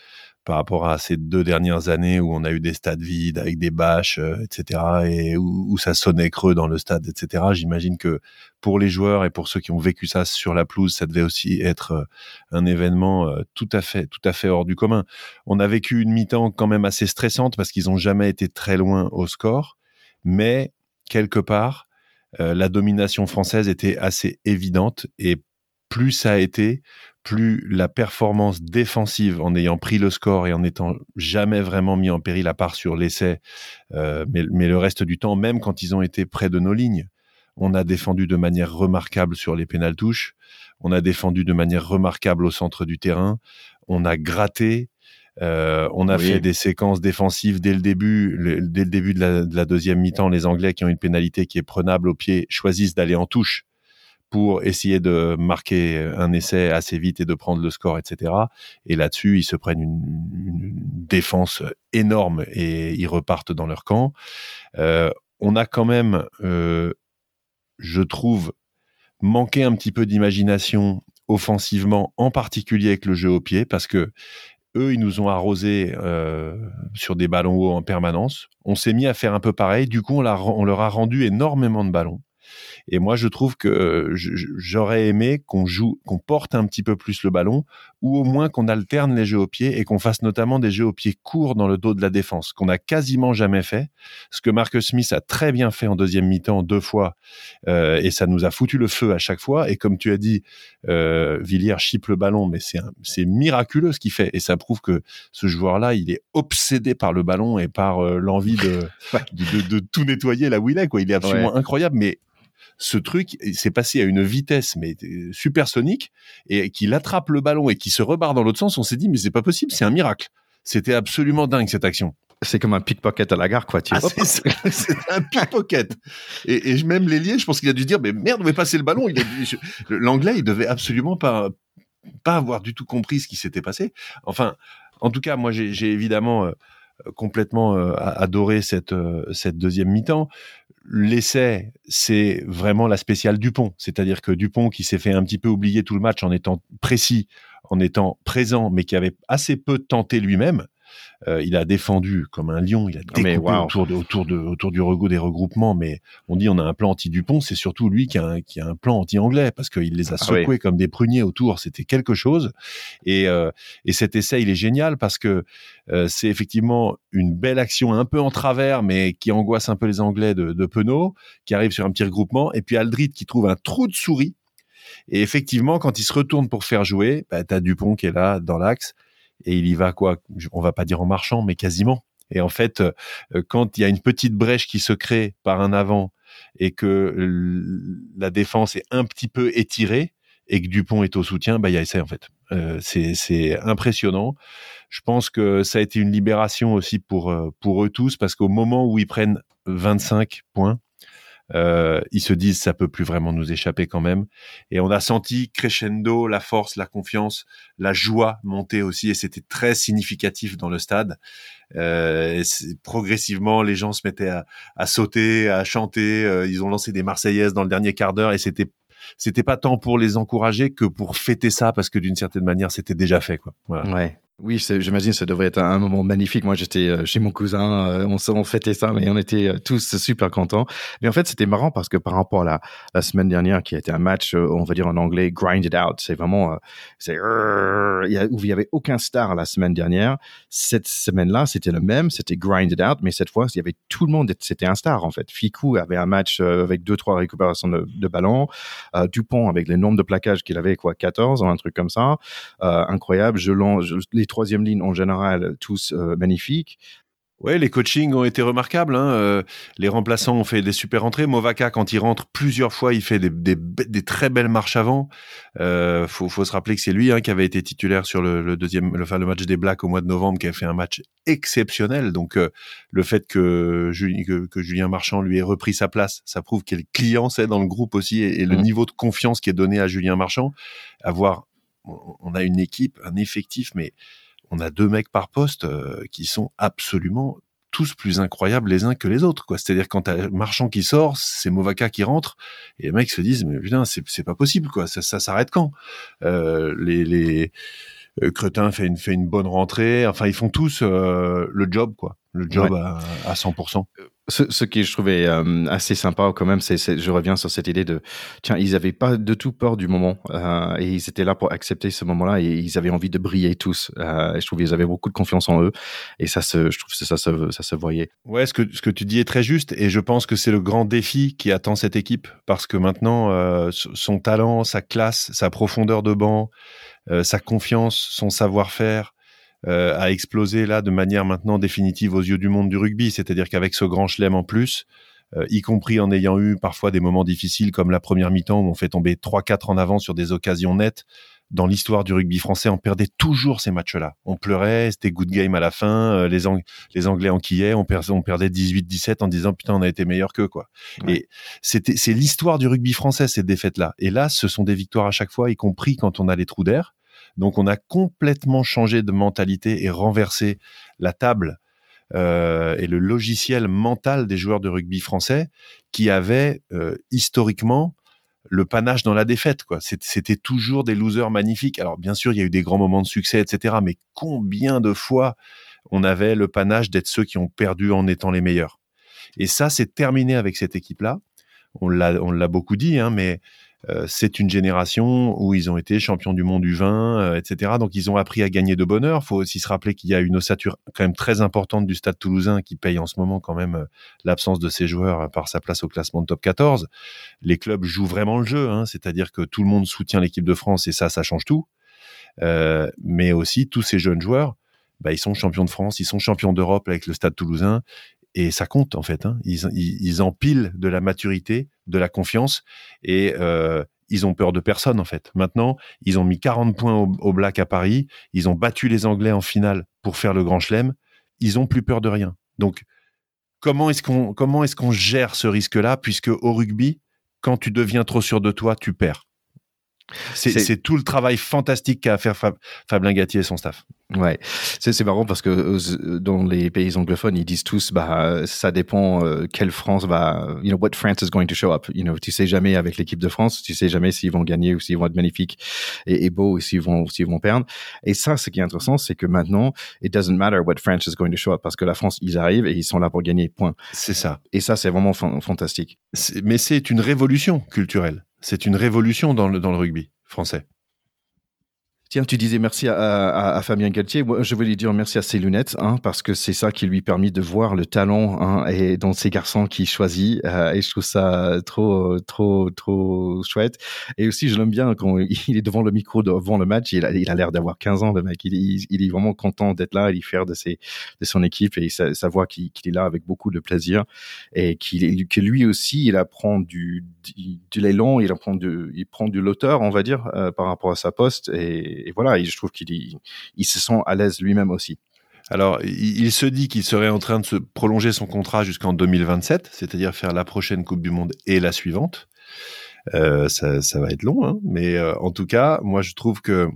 par rapport à ces deux dernières années où on a eu des stades vides avec des bâches, euh, etc., et où, ça sonnait creux dans le stade, etc. J'imagine que pour les joueurs et pour ceux qui ont vécu ça sur la pelouse, ça devait aussi être euh, un événement euh, tout à fait, tout à fait hors du commun. On a vécu une mi-temps quand même assez stressante parce qu'ils n'ont jamais été très loin au score, mais quelque part, la domination française était assez évidente et plus ça a été, plus la performance défensive en ayant pris le score et en n'étant jamais vraiment mis en péril à part sur l'essai, euh, mais, le reste du temps, même quand ils ont été près de nos lignes, on a défendu de manière remarquable sur les pénaltouches, on a défendu de manière remarquable au centre du terrain, on a gratté, euh, on a fait des séquences défensives dès le début, dès le début de la, de la deuxième mi-temps. Les Anglais qui ont une pénalité qui est prenable au pied choisissent d'aller en touche pour essayer de marquer un essai assez vite et de prendre le score, etc. Et là-dessus, ils se prennent une, défense énorme et ils repartent dans leur camp. Euh, on a quand même, euh, je trouve, manqué un petit peu d'imagination offensivement, en particulier avec le jeu au pied, parce que eux, ils nous ont arrosé euh, sur des ballons hauts en permanence. On s'est mis à faire un peu pareil. Du coup, on leur a rendu énormément de ballons. Et moi, je trouve que euh, j'aurais aimé qu'on joue, qu'on porte un petit peu plus le ballon, ou au moins qu'on alterne les jeux au pied et qu'on fasse notamment des jeux au pied courts dans le dos de la défense, qu'on n'a quasiment jamais fait. Ce que Marcus Smith a très bien fait en deuxième mi-temps deux fois, euh, et ça nous a foutu le feu à chaque fois. Et comme tu as dit, euh, Villiers chipe le ballon, mais c'est miraculeux ce qu'il fait, et ça prouve que ce joueur-là, il est obsédé par le ballon et par euh, l'envie de, de, de, tout nettoyer là où il est. Quoi. Il est absolument incroyable, mais ce truc s'est passé à une vitesse mais euh, supersonique et qu'il attrape le ballon et qu'il se rebarre dans l'autre sens, on s'est dit mais c'est pas possible, c'est un miracle. C'était absolument dingue cette action. C'est comme un pickpocket à la gare, quoi. Tu ah, c'est un pickpocket. Et, et même l'ailier, je pense qu'il a dû dire, mais merde, on va passer le ballon. L'anglais, il devait absolument pas, pas avoir du tout compris ce qui s'était passé. Enfin, en tout cas, moi, j'ai évidemment euh, complètement euh, adoré cette, cette deuxième mi-temps l'essai, c'est vraiment la spéciale Dupont. C'est-à-dire que Dupont, qui s'est fait un petit peu oublier tout le match en étant précis, en étant présent, mais qui avait assez peu tenté lui-même, euh, il a défendu comme un lion, il a découpé autour, de, autour, de, autour du rego des regroupements, mais on dit on a un plan anti-Dupont, c'est surtout lui qui a un, qui a un plan anti-anglais, parce qu'il les a ah secoués comme des pruniers autour, c'était quelque chose. Et, euh, et cet essai, il est génial parce que euh, c'est effectivement une belle action un peu en travers, mais qui angoisse un peu les Anglais de, de Penaud, qui arrive sur un petit regroupement, et puis Aldrit qui trouve un trou de souris. Et effectivement, quand il se retourne pour faire jouer, bah, tu as Dupont qui est là dans l'axe et il y va quoi? On va pas dire en marchant, mais quasiment. Et en fait, euh, quand il y a une petite brèche qui se crée par un avant et que la défense est un petit peu étirée et que Dupont est au soutien, bah il y a essai en fait. Euh, c'est impressionnant. Je pense que ça a été une libération aussi pour euh, pour eux tous parce qu'au moment où ils prennent 25 points, euh, ils se disent ça peut plus vraiment nous échapper quand même. Et on a senti crescendo la force, la confiance, la joie monter aussi, et c'était très significatif dans le stade. Euh, progressivement, les gens se mettaient à, sauter, à chanter. Euh, ils ont lancé des Marseillaises dans le dernier quart d'heure, et c'était c'était pas tant pour les encourager que pour fêter ça parce que d'une certaine manière c'était déjà fait quoi. Ouais. Oui, j'imagine ça devrait être un, moment magnifique. Moi, j'étais euh, chez mon cousin, euh, on, fêtait ça, mais on était euh, tous super contents. Mais en fait, c'était marrant parce que par rapport à la, semaine dernière, qui a été un match, on va dire en anglais, grinded out. C'est vraiment, c'est où il y avait aucun star la semaine dernière. Cette semaine-là, c'était le même, c'était grinded out, mais cette fois, il y avait tout le monde, c'était un star en fait. Ficou avait un match avec deux trois récupérations de, de ballon. Dupont avec les nombres de plaquages qu'il avait, quoi, 14, un truc comme ça, incroyable. Je, je les troisième ligne en général, tous euh, magnifiques. Ouais, les coachings ont été remarquables. Hein. Euh, les remplaçants ont fait des super entrées. Movaka, quand il rentre plusieurs fois, il fait des, des, des très belles marches avant. Euh, faut, faut se rappeler que c'est lui hein, qui avait été titulaire sur le, le deuxième, le, enfin, le match des Blacks au mois de novembre, qui a fait un match exceptionnel. Donc, euh, le fait que, que, que, Julien Marchand lui ait repris sa place, ça prouve quel client c'est dans le groupe aussi et, le mmh. niveau de confiance qui est donné à Julien Marchand. Avoir, on a une équipe, un effectif, mais on a deux mecs par poste euh, qui sont absolument tous plus incroyables les uns que les autres quoi. C'est-à-dire quand t'as Marchand qui sort c'est Movaka qui rentre et les mecs se disent mais putain c'est c'est pas possible quoi. Ça, ça s'arrête quand? Euh, les les euh, Cretin fait une fait une bonne rentrée. Enfin ils font tous euh, le job quoi. Le job à, à 100% ce, ce qui je trouvais euh, assez sympa quand même, c'est, je reviens sur cette idée de, tiens, ils n'avaient pas de tout peur du moment euh, et ils étaient là pour accepter ce moment-là et ils avaient envie de briller tous. Euh, et je trouve qu'ils avaient beaucoup de confiance en eux et ça se, je trouve que ça se, ça se voyait. Ouais, ce que ce que tu dis est très juste et je pense que c'est le grand défi qui attend cette équipe parce que maintenant euh, son talent, sa classe, sa profondeur de banc, euh, sa confiance, son savoir-faire euh, a explosé là de manière maintenant définitive aux yeux du monde du rugby. C'est-à-dire qu'avec ce grand chelem en plus, euh, y compris en ayant eu parfois des moments difficiles comme la première mi-temps où on fait tomber 3-4 en avant sur des occasions nettes, dans l'histoire du rugby français, on perdait toujours ces matchs-là. On pleurait, c'était good game à la fin, euh, les, les Anglais enquillaient, on, perdait, on perdait 18-17 en disant putain on a été meilleur qu'eux quoi. Et c'était c'est l'histoire du rugby français ces défaites-là. Et là, ce sont des victoires à chaque fois, y compris quand on a les trous d'air. Donc on a complètement changé de mentalité et renversé la table euh, et le logiciel mental des joueurs de rugby français qui avaient euh, historiquement le panache dans la défaite. quoi. C'était toujours des losers magnifiques. Alors bien sûr, il y a eu des grands moments de succès, etc. Mais combien de fois on avait le panache d'être ceux qui ont perdu en étant les meilleurs? Et ça, c'est terminé avec cette équipe-là. On l'a beaucoup dit, hein, mais c'est une génération où ils ont été champions du monde du vin, euh, etc. Donc ils ont appris à gagner de bonheur. Il faut aussi se rappeler qu'il y a une ossature quand même très importante du Stade Toulousain qui paye en ce moment quand même euh, l'absence de ses joueurs par sa place au classement de top 14. Les clubs jouent vraiment le jeu, hein, c'est-à-dire que tout le monde soutient l'équipe de France et ça, ça change tout. mais aussi tous ces jeunes joueurs, bah, ils sont champions de France, ils sont champions d'Europe avec le Stade Toulousain et ça compte en fait. Hein. Ils, empilent de la maturité, de la confiance et euh, ils ont peur de personne en fait. Maintenant, ils ont mis 40 points au, Black à Paris, ils ont battu les Anglais en finale pour faire le Grand Chelem. Ils ont plus peur de rien. Donc, comment est-ce qu'on comment est-ce qu'on gère ce risque-là? Puisque au rugby, quand tu deviens trop sûr de toi, tu perds. C'est tout le travail fantastique qu'a à faire Fabien Gatti et son staff. Ouais, c'est marrant parce que euh, dans les pays anglophones, ils disent tous, bah, ça dépend euh, quelle France va, you know, what France is going to show up. You know, tu sais jamais avec l'équipe de France, tu sais jamais s'ils vont gagner ou s'ils vont être magnifiques et, et beaux ou s'ils vont, s'ils vont perdre. Et ça, ce qui est intéressant, c'est que maintenant, it doesn't matter what France is going to show up parce que la France, ils arrivent et ils sont là pour gagner. Point. C'est ça. Et ça, c'est vraiment fantastique. Mais c'est une révolution culturelle. C'est une révolution dans le, dans le rugby français. Tiens, tu disais merci à, Fabien Galtier. Je voulais dire merci à ses lunettes, hein, parce que c'est ça qui lui permet de voir le talent hein, et dans ces garçons qu'il choisit. Euh, et je trouve ça trop, trop, trop chouette. Et aussi, je l'aime bien quand il est devant le micro devant le match. Il a, l'air d'avoir 15 ans, le mec. Il, est vraiment content d'être là. Il est fier de, ses, de son équipe et ça, ça voit qu'il est là avec beaucoup de plaisir et qu'il que lui aussi, il apprend du, du, de l'élan, il apprend du, il prend du l'auteur, on va dire, euh, par rapport à sa poste. Et, et, voilà, je trouve qu'il il se sent à l'aise lui-même aussi. Alors, il se dit qu'il serait en train de se prolonger son contrat jusqu'en 2027, c'est-à-dire faire la prochaine Coupe du Monde et la suivante. Euh, ça, va être long, hein mais euh, en tout cas, moi je trouve que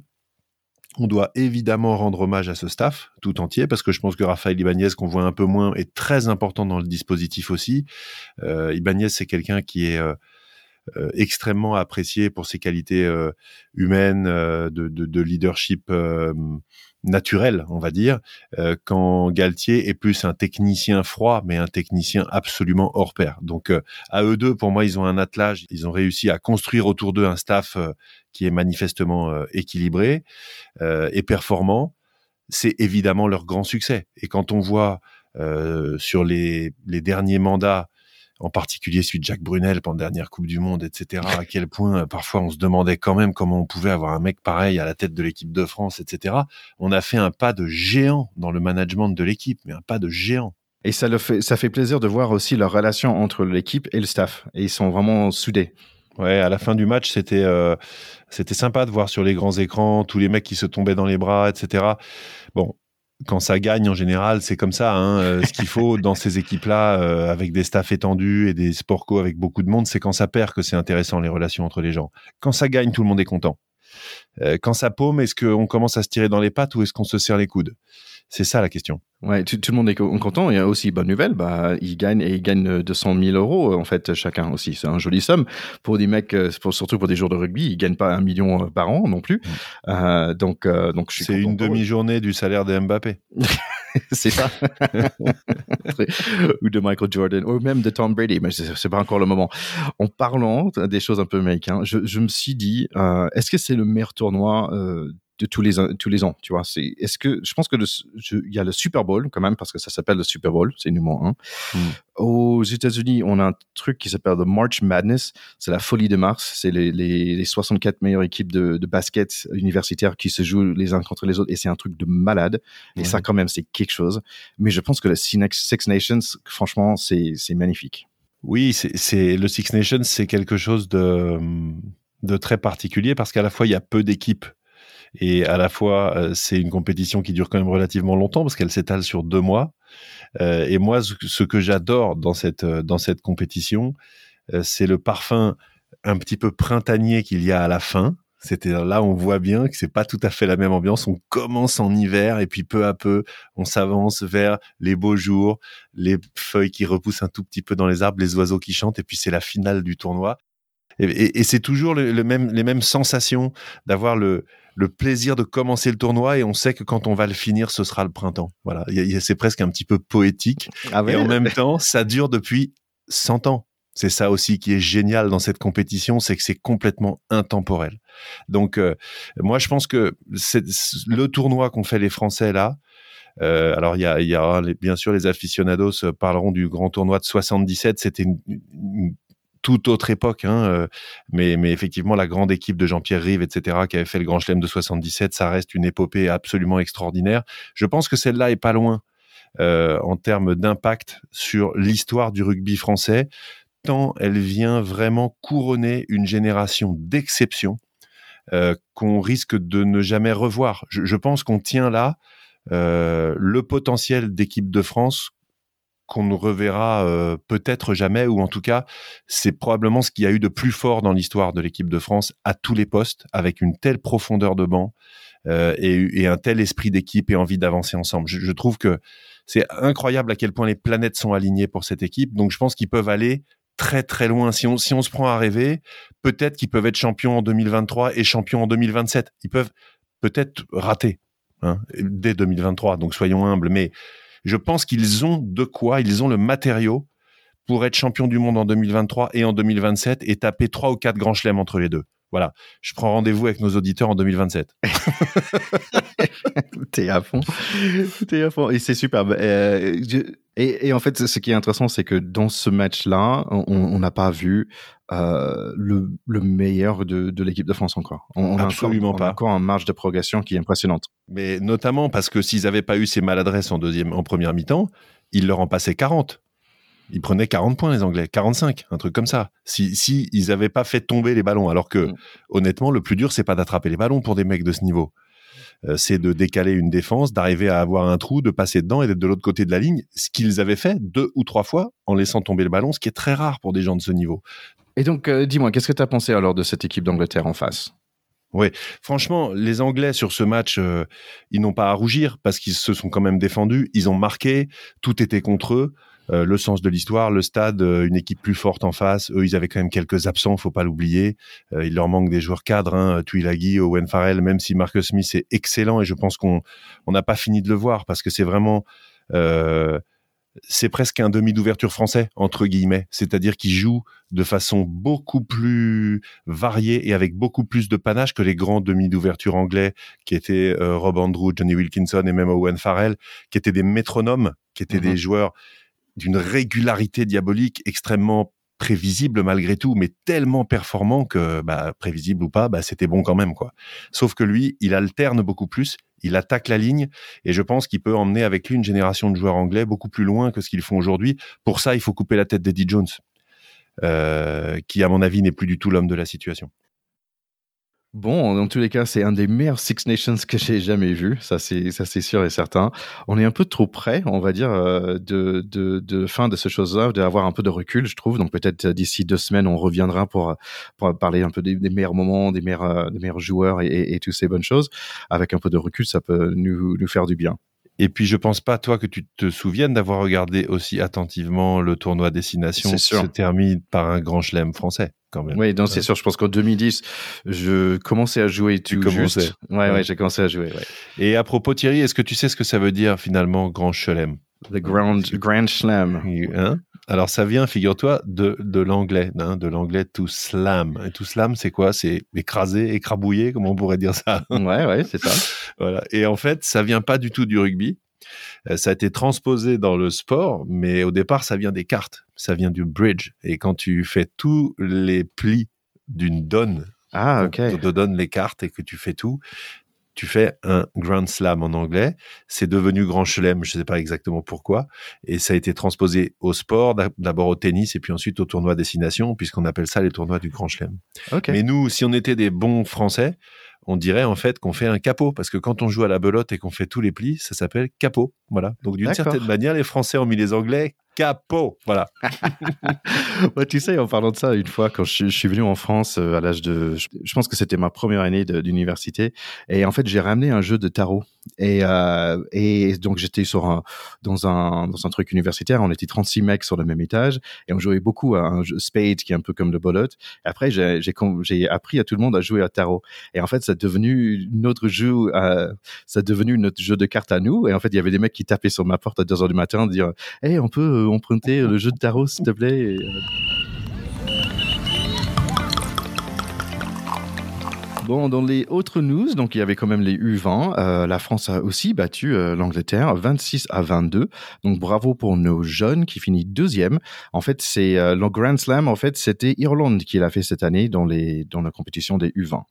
on doit évidemment rendre hommage à ce staff tout entier parce que je pense que Raphaël Ibanez, qu'on voit un peu moins, est très important dans le dispositif aussi. Euh, Ibanez, c'est quelqu'un qui est euh, extrêmement apprécié pour ses qualités euh, humaines, euh, de, de, de, leadership naturel, on va dire, quand Galtier est plus un technicien froid, mais un technicien absolument hors pair. Donc à eux deux, pour moi, ils ont un attelage, ils ont réussi à construire autour d'eux un staff qui est manifestement équilibré et performant. C'est évidemment leur grand succès. Et quand on voit sur les, les derniers mandats en particulier celui de Jacques Brunel pendant la dernière Coupe du Monde, etc. À quel point euh, parfois on se demandait quand même comment on pouvait avoir un mec pareil à la tête de l'équipe de France, etc. On a fait un pas de géant dans le management de l'équipe, mais un pas de géant. Et ça, le fait, ça fait plaisir de voir aussi leur relation entre l'équipe et le staff. Et ils sont vraiment soudés. Ouais, à la fin du match, c'était euh, c'était sympa de voir sur les grands écrans tous les mecs qui se tombaient dans les bras, etc. Bon, quand ça gagne en général, c'est comme ça. Hein, euh, ce qu'il faut dans ces équipes-là, euh, avec des staffs étendus et des sportco avec beaucoup de monde, c'est quand ça perd que c'est intéressant les relations entre les gens. Quand ça gagne, tout le monde est content. Euh, quand ça paume, est-ce qu'on commence à se tirer dans les pattes ou est-ce qu'on se serre les coudes? C'est ça la question. Ouais, tout, le monde est content. Il y a aussi bonne nouvelle, bah ils gagnent et ils gagnent 200 000 euros en fait chacun aussi. C'est un joli somme pour des mecs, pour, surtout pour des joueurs de rugby. Ils gagnent pas un million par an non plus. Mm. Euh, donc euh, donc C'est une demi-journée du salaire de Mbappé. c'est ça. ou de Michael Jordan, ou même de Tom Brady, mais c'est pas encore le moment. En parlant des choses un peu américaines, je, je me suis dit, euh, est-ce que c'est le meilleur tournoi euh, de tous les tous les ans, tu vois. C'est est-ce que je pense que il y a le Super Bowl quand même parce que ça s'appelle le Super Bowl, c'est numéro un. Hmm. Aux États-Unis, on a un truc qui s'appelle le March Madness, c'est la folie de mars, c'est les, les, les, 64 meilleures équipes de, de, basket universitaire qui se jouent les uns contre les autres et c'est un truc de malade. Et ça quand même c'est quelque chose. Mais je pense que le Six Nations, franchement, c'est c'est magnifique. Oui, c'est le Six Nations, c'est quelque chose de de très particulier parce qu'à la fois il y a peu d'équipes et à la fois euh, c'est une compétition qui dure quand même relativement longtemps parce qu'elle s'étale sur deux mois. Euh, et moi, ce que j'adore dans cette euh, dans cette compétition, c'est le parfum un petit peu printanier qu'il y a à la fin. C'était là, on voit bien que c'est pas tout à fait la même ambiance. On commence en hiver et puis peu à peu, on s'avance vers les beaux jours, les feuilles qui repoussent un tout petit peu dans les arbres, les oiseaux qui chantent et puis c'est la finale du tournoi. Et, et, c'est toujours le, même, les mêmes sensations d'avoir le, le plaisir de commencer le tournoi et on sait que quand on va le finir, ce sera le printemps. Voilà, c'est presque un petit peu poétique. Ah et en même temps, ça dure depuis 100 ans. C'est ça aussi qui est génial dans cette compétition, c'est que c'est complètement intemporel. Donc, euh, moi, je pense que c'est le tournoi qu'ont fait les Français là. Euh, alors, il y a, y a bien sûr les aficionados parleront du grand tournoi de 77. C'était une, une toute autre époque, hein, euh, mais, mais effectivement, la grande équipe de Jean-Pierre Rive, etc., qui avait fait le Grand Chelem de 77, ça reste une épopée absolument extraordinaire. Je pense que celle-là est pas loin euh, en termes d'impact sur l'histoire du rugby français, tant elle vient vraiment couronner une génération d'exception euh, qu'on risque de ne jamais revoir. Je, je pense qu'on tient là euh, le potentiel d'équipe de France qu'on ne reverra euh, peut-être jamais, ou en tout cas, c'est probablement ce qu'il y a eu de plus fort dans l'histoire de l'équipe de France à tous les postes, avec une telle profondeur de banc euh, et, un tel esprit d'équipe et envie d'avancer ensemble. Je, trouve que c'est incroyable à quel point les planètes sont alignées pour cette équipe. Donc, je pense qu'ils peuvent aller très très loin. Si on, si on se prend à rêver, peut-être qu'ils peuvent être champions en 2023 et champions en 2027. Ils peuvent peut-être rater hein, dès 2023. Donc, soyons humbles, mais je pense qu'ils ont de quoi, ils ont le matériau pour être champion du monde en 2023 et en 2027 et taper trois ou quatre grands chelems entre les deux. Voilà, je prends rendez-vous avec nos auditeurs en 2027. T'es à fond. T'es à fond. Et c'est superbe. Euh, et, en fait, ce qui est intéressant, c'est que dans ce match-là, on n'a pas vu euh, le, meilleur de, l'équipe de France encore. On, Absolument pas. On a encore un marge de progression qui est impressionnante. Mais notamment parce que s'ils n'avaient pas eu ces maladresses en, deuxième, en première mi-temps, ils leur en passaient 40. Ils prenaient 40 points, les Anglais, 45, un truc comme ça. Si, si ils n'avaient pas fait tomber les ballons, alors que, mm. honnêtement, le plus dur, c'est pas d'attraper les ballons pour des mecs de ce niveau. Euh, c'est de décaler une défense, d'arriver à avoir un trou, de passer dedans et d'être de l'autre côté de la ligne, ce qu'ils avaient fait deux ou trois fois en laissant tomber le ballon, ce qui est très rare pour des gens de ce niveau. Et donc, euh, dis-moi, qu'est-ce que tu as pensé alors de cette équipe d'Angleterre en face? Oui, franchement, les Anglais sur ce match, euh, ils n'ont pas à rougir parce qu'ils se sont quand même défendus, ils ont marqué, tout était contre eux. Euh, le sens de l'histoire, le stade, une équipe plus forte en face. Eux, ils avaient quand même quelques absents, faut pas l'oublier. Il leur manque des joueurs cadres, hein, Tuilagi, Owen Farrell, même si Marcus Smith est excellent et je pense qu'on on n'a pas fini de le voir parce que c'est vraiment c'est presque un demi d'ouverture français entre guillemets, c'est-à-dire qu'il joue de façon beaucoup plus variée et avec beaucoup plus de panache que les grands demi d'ouverture anglais qui étaient Rob Andrew, Johnny Wilkinson et même Owen Farrell, qui étaient des métronomes, qui étaient mm-hmm. des joueurs d'une régularité diabolique extrêmement prévisible malgré tout, mais tellement performant que, bah, prévisible ou pas, bah, c'était bon quand même, quoi. Sauf que lui, il alterne beaucoup plus, il attaque la ligne, et je pense qu'il peut emmener avec lui une génération de joueurs anglais beaucoup plus loin que ce qu'ils font aujourd'hui. Pour ça, il faut couper la tête d'Eddie Jones, euh, qui, à mon avis, n'est plus du tout l'homme de la situation. Bon, dans tous les cas, c'est un des meilleurs Six Nations que j'ai jamais vu. Ça, c'est ça, c'est sûr et certain. On est un peu trop près, on va dire, euh, de, de, de fin de ce chose-là, d'avoir un peu de recul, je trouve. Donc peut-être euh, d'ici deux semaines, on reviendra pour pour parler un peu des, meilleurs moments, des meilleurs euh, des meilleurs joueurs et, et, et toutes ces bonnes choses. Avec un peu de recul, ça peut nous nous faire du bien. Et puis, je pense pas, toi, que tu te souviennes d'avoir regardé aussi attentivement le tournoi Destination se termine par un grand chelem français, quand même. Oui, donc c'est sûr. Je pense qu'en 2010, je commençais à jouer tout tu juste. Ouais, ouais, j'ai commencé à jouer. Ouais. Et à propos, Thierry, est-ce que tu sais ce que ça veut dire finalement grand chelem? The Grand, Grand Slam. Hein? Alors ça vient, figure-toi, de, de l'anglais, hein, de l'anglais to slam. Et to slam, c'est quoi? C'est écraser, écrabouiller, comment on pourrait dire ça? Ouais, ouais, c'est ça. voilà. Et en fait, ça vient pas du tout du rugby. Euh, ça a été transposé dans le sport, mais au départ, ça vient des cartes. Ça vient du bridge. Et quand tu fais tous les plis d'une donne, ah, ok. te donne les cartes et que tu fais tout, tu fais un Grand Slam en anglais. C'est devenu Grand Chelem, je ne sais pas exactement pourquoi. Et ça a été transposé au sport, d'abord au tennis et puis ensuite au tournoi destination, puisqu'on appelle ça les tournois du Grand Chelem. Mais nous, si on était des bons Français, on dirait en fait qu'on fait un capot parce que quand on joue à la belote et qu'on fait tous les plis, ça s'appelle capot. Voilà. Donc d'une certaine manière, les Français ont mis les Anglais capot. Voilà. tu sais, en parlant de ça, une fois, quand je, suis venu en France euh, à l'âge de. Je, pense que c'était ma première année d'université. Et en fait, j'ai ramené un jeu de tarot. Et, euh, et donc, j'étais sur un, dans, un, dans un truc universitaire. On était 36 mecs sur le même étage. Et on jouait beaucoup à un jeu spade qui est un peu comme le bolot. Et après, j'ai appris à tout le monde à jouer à tarot. Et en fait, ça a devenu notre jeu. Euh, ça a devenu notre jeu de cartes à nous. Et en fait, il y avait des mecs qui tapaient sur ma porte à 2 heures du matin, dire Hey, on peut emprunter le jeu de tarot, s'il te plaît euh. Bon, dans les autres news, donc il y avait quand même les U20. Euh, la France a aussi battu euh, l'Angleterre 26 à 22. Donc bravo pour nos jeunes qui finissent deuxième. En fait, c'est le Grand Slam. En fait, c'était Irlande qui l'a fait cette année dans les dans la compétition des U20.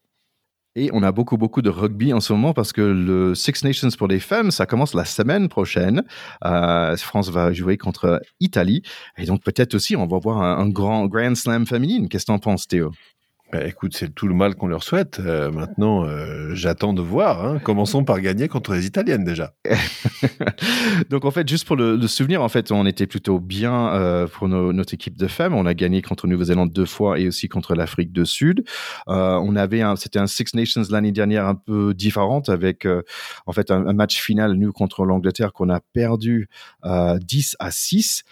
Et on a beaucoup, beaucoup de rugby en ce moment parce que le Six Nations pour les femmes, ça commence la semaine prochaine. Euh, France va jouer contre Italie. Et donc peut-être aussi, on va voir un, grand Grand Slam féminine. Qu'est-ce que t'en penses, Théo? Bah, écoute, c'est tout le mal qu'on leur souhaite. Euh, maintenant, euh, j'attends de voir. Hein. Commençons par gagner contre les Italiennes déjà. Donc en fait, juste pour le, souvenir, en fait, on était plutôt bien euh, pour notre équipe de femmes. On a gagné contre Nouvelle-Zélande deux fois et aussi contre l'Afrique du Sud. on avait un, c'était un Six Nations l'année dernière un peu différente avec en fait un, match final nous contre l'Angleterre qu'on a perdu 10 à 6,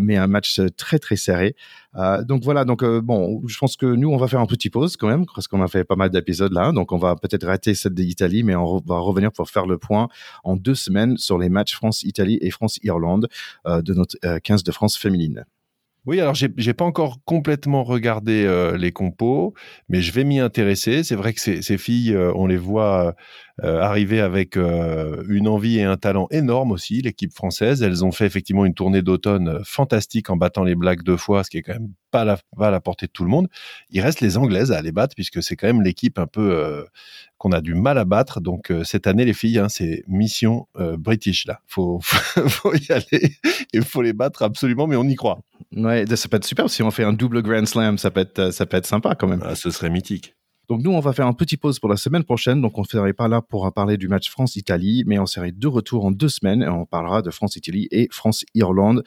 mais un match très très serré. Euh, donc voilà, donc euh, bon, je pense que nous on va faire un petit pause quand même parce qu'on a fait pas mal d'épisodes là, donc on va peut-être rater celle d'Italie, mais on va revenir pour faire le point en deux semaines sur les matchs France-Italie et France-Irlande euh, de notre 15 de France féminine. Oui, alors j'ai, j'ai pas encore complètement regardé euh, les compos, mais je vais m'y intéresser. C'est vrai que ces, ces filles, euh, on les voit euh, arriver avec une envie et un talent énorme aussi. L'équipe française, elles ont fait effectivement une tournée d'automne fantastique en battant les Blacks deux fois, ce qui est quand même pas la, pas à la portée de tout le monde. Il reste les Anglaises à les battre puisque c'est quand même l'équipe un peu qu'on a du mal à battre. Donc cette année, les filles, hein, c'est mission British là. Faut, faut y aller il faut les battre absolument, mais on y croit. Ouais, ça peut être super si on fait un double Grand Slam, ça peut être, ça peut être sympa quand même. Ah, ce serait mythique. Donc nous, on va faire un petit pause pour la semaine prochaine. Donc on ne serait pas là pour parler du match France-Italie, mais on serait de retour en deux semaines et on parlera de France-Italie et France-Irlande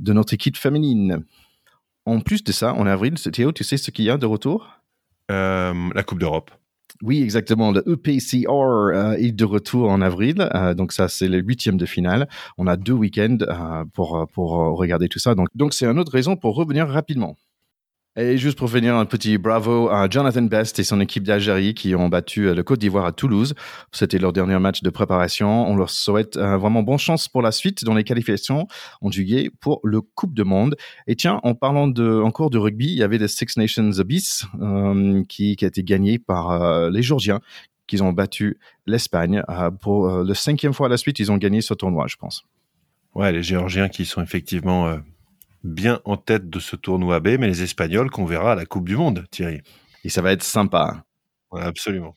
de notre équipe féminine. En plus de ça, en avril, Théo, tu sais ce qu'il y a de retour? Euh, La Coupe d'Europe. Oui, exactement. Le EPCR euh, est de retour en avril. Euh, donc ça, c'est le huitième de finale. On a deux week-ends euh, pour, pour regarder tout ça. Donc donc c'est une autre raison pour revenir rapidement. Et juste pour finir, un petit bravo à Jonathan Best et son équipe d'Algérie qui ont battu euh, le Côte d'Ivoire à Toulouse. C'était leur dernier match de préparation. On leur souhaite euh, vraiment bonne chance pour la suite dans les qualifications en juillet pour le Coupe du Monde. Et tiens, en parlant de, encore de rugby, il y avait le Six Nations Abyss euh, qui, qui, a été gagné par les Georgiens qui ont battu l'Espagne. pour le cinquième fois à la suite, ils ont gagné ce tournoi, je pense. Ouais, les Géorgiens qui sont effectivement bien en tête de ce tournoi B, mais les Espagnols qu'on verra à la Coupe du Monde, Thierry. Et ça va être sympa. absolument.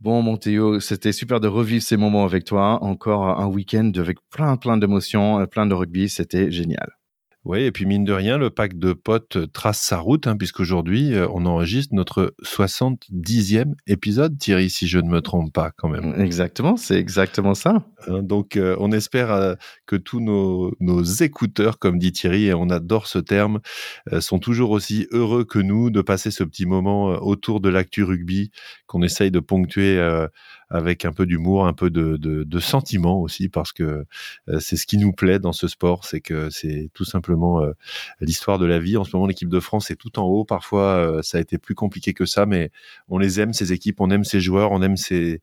Bon, Montéo, c'était super de revivre ces moments avec toi. Encore un week-end avec plein, plein d'émotions, plein de rugby. C'était génial. Oui, et puis mine de rien, le pack de potes trace sa route, hein, puisqu'aujourd'hui, euh, on enregistre notre 70e épisode, Thierry, si je ne me trompe pas quand même. Exactement, c'est exactement ça. Hein, donc, euh, on espère euh, que tous nos, écouteurs, comme dit Thierry, et on adore ce terme, sont toujours aussi heureux que nous de passer ce petit moment autour de l'actu rugby qu'on essaye de ponctuer avec un peu d'humour, un peu de, de, sentiment aussi, parce que euh, c'est ce qui nous plaît dans ce sport, c'est que c'est tout simplement euh, l'histoire de la vie. En ce moment, l'équipe de France est tout en haut. Parfois, euh, ça a été plus compliqué que ça, mais on les aime, ces équipes, on aime ces joueurs, on aime ces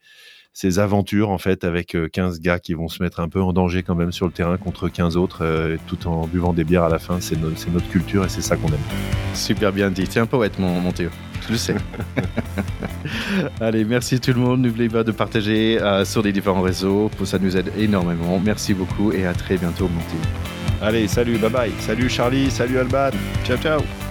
ces aventures en fait avec 15 gars qui vont se mettre un peu en danger quand même sur le terrain contre 15 autres tout en buvant des bières à la fin. C'est notre culture et c'est ça qu'on aime. Super bien dit. Tiens poète, mon, mon Théo. Je sais. Allez, merci tout le monde. N'oubliez pas de partager euh, sur les différents réseaux. Ça nous aide énormément. Merci beaucoup et à très bientôt, Monty. Allez, salut, bye bye. Salut Charlie, salut Alban. Ciao, ciao.